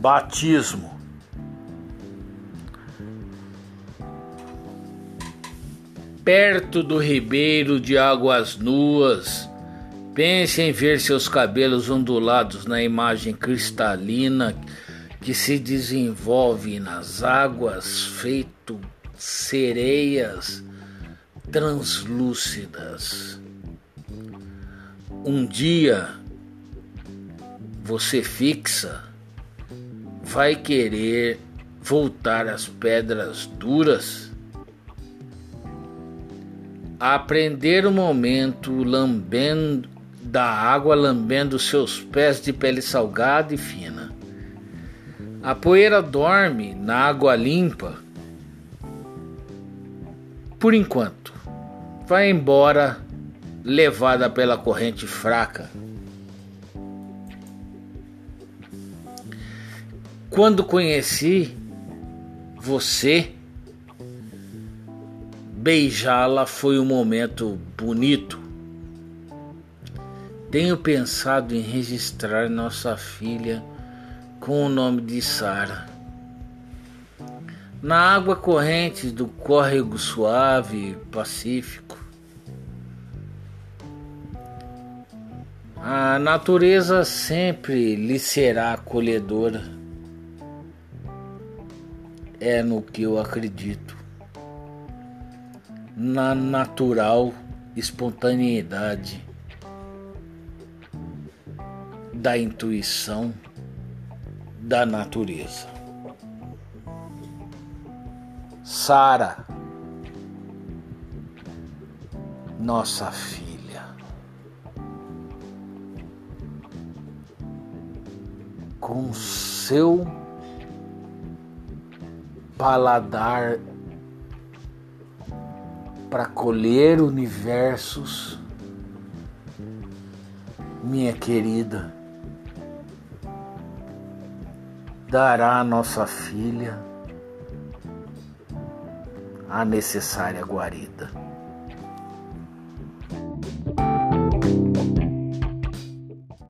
Batismo. Perto do ribeiro de águas nuas, pense em ver seus cabelos ondulados na imagem cristalina que se desenvolve nas águas, feito sereias translúcidas. Um dia você fixa, vai querer voltar às pedras duras? Aprender o momento lambendo da água lambendo seus pés de pele salgada e fina. A poeira dorme na água limpa. Por enquanto, vai embora levada pela corrente fraca. Quando conheci você, beijá-la foi um momento bonito. Tenho pensado em registrar nossa filha com o nome de Sara. Na água corrente do córrego suave pacífico, a natureza sempre lhe será acolhedora é no que eu acredito. Na natural espontaneidade da intuição da natureza. Sara, nossa filha, com seu paladar para colher universos, minha querida, dará à nossa filha a necessária guarida.